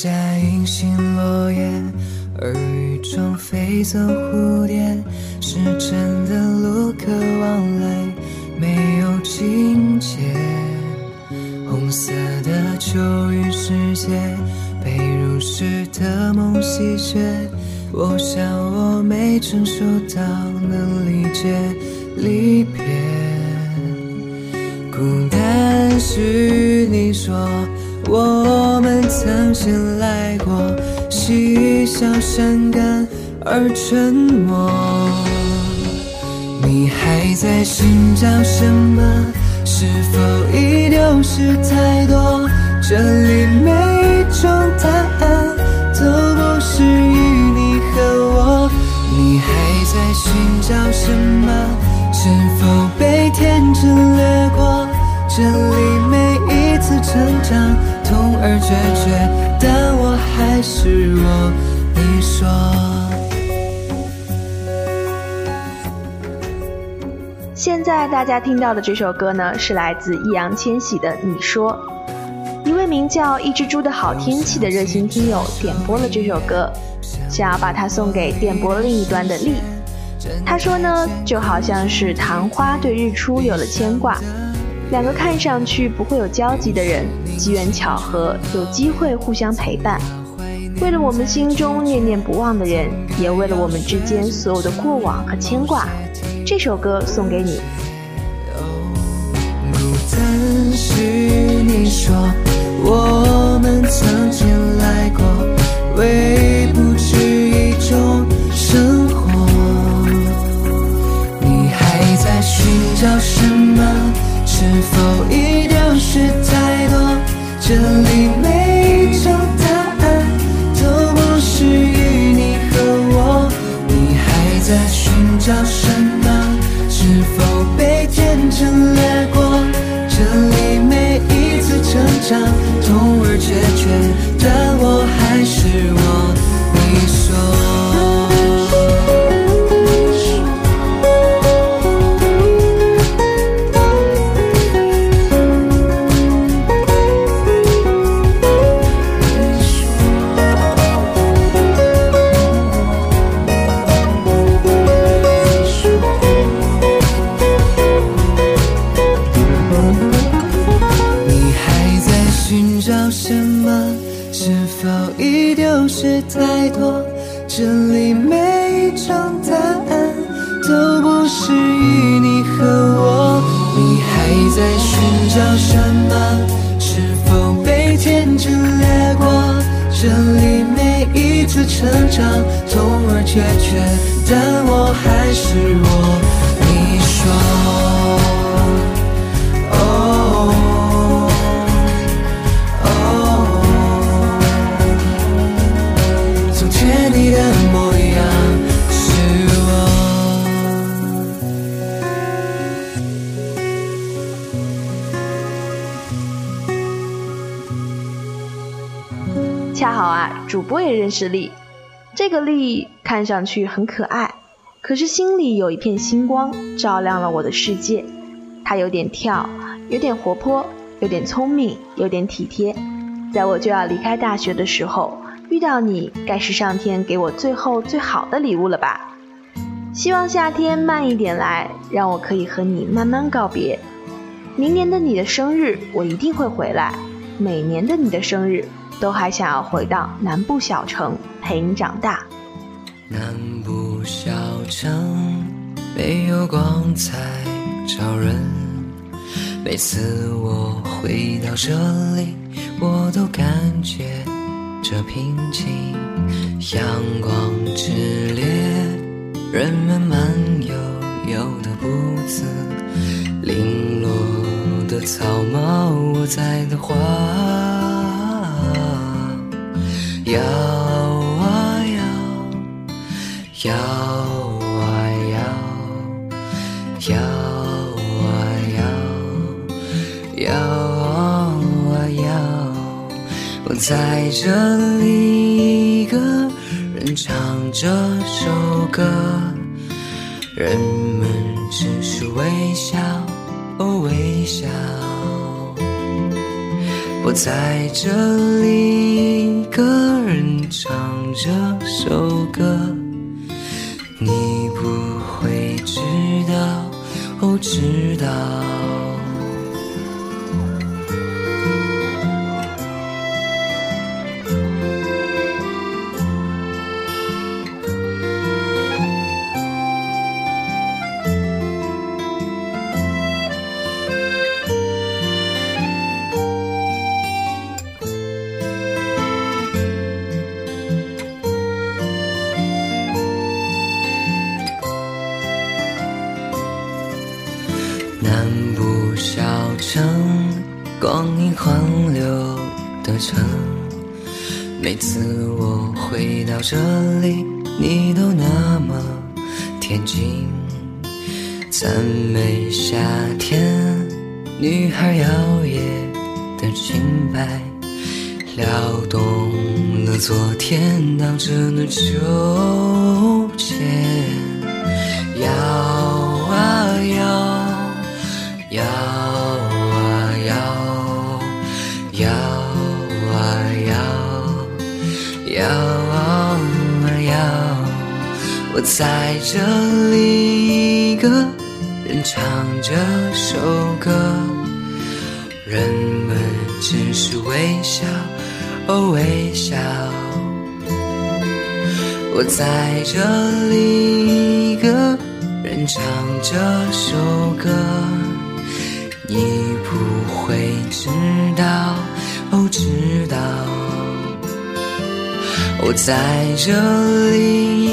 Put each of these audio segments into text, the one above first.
下隐形落叶，耳语中飞走蝴蝶，是真的路可往来，没有境界。红色的秋雨世界，被如诗的梦洗雪。我想我没成熟到能理解离别。孤单是你说。我们曾经来过，嬉笑伤感而沉默。你还在寻找什么？是否已丢失太多？这里每一种答案都不适于你和我。你还在寻找什么？是否被天真掠过？这里。而决绝，但我还是我。你说。现在大家听到的这首歌呢，是来自易烊千玺的《你说》。一位名叫一只猪的好天气的热心听友点播了这首歌，想要把它送给电波另一端的丽。他说呢，就好像是昙花对日出有了牵挂。两个看上去不会有交集的人，机缘巧合有机会互相陪伴。为了我们心中念念不忘的人，也为了我们之间所有的过往和牵挂，这首歌送给你。孤单是你说我们曾经来过，为不止一种生活。你还在寻找什么？是否已次多，这里每一种答案都不适于你和我。你还在寻找什么？是否被天真掠过？这里每一次成长，痛而决绝，但我还是我。你说。你的模样是我恰好啊，主播也认识丽，这个丽看上去很可爱，可是心里有一片星光，照亮了我的世界。她有点跳，有点活泼，有点聪明，有点体贴。在我就要离开大学的时候，遇到你，该是上天给我最后最好的礼物了吧？希望夏天慢一点来，让我可以和你慢慢告别。明年的你的生日，我一定会回来。每年的你的生日。都还想要回到南部小城陪你长大。南部小城没有光彩照人，每次我回到这里，我都感觉这平静。阳光炽烈，人们慢悠悠的步子，零落的草帽，我在的花。摇啊摇，摇啊摇，摇啊摇，摇。我在这里，一个人唱这首歌，人们只是微笑，哦微笑。我在这里一个人唱这首歌，你不会知道，哦，知道。小城光阴环流的城，每次我回到这里，你都那么恬静。赞美夏天，女孩摇曳的裙摆，撩动了昨天荡着的秋我在这里一个人唱这首歌，人们只是微笑，哦微笑。我在这里一个人唱这首歌，你不会知道，哦知道。我在这里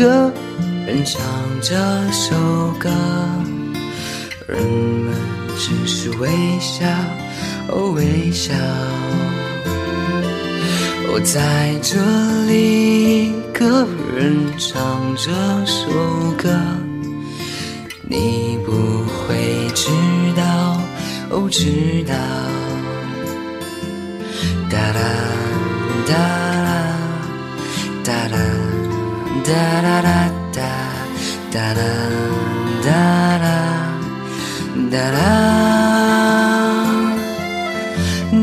个人唱这首歌，人们只是微笑，哦微笑。我在这里一个人唱这首歌，你不会知道，哦知道。哒啦哒。哒哒啦啦哒哒啦哒啦哒啦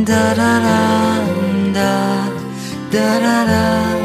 哒啦啦哒哒啦啦。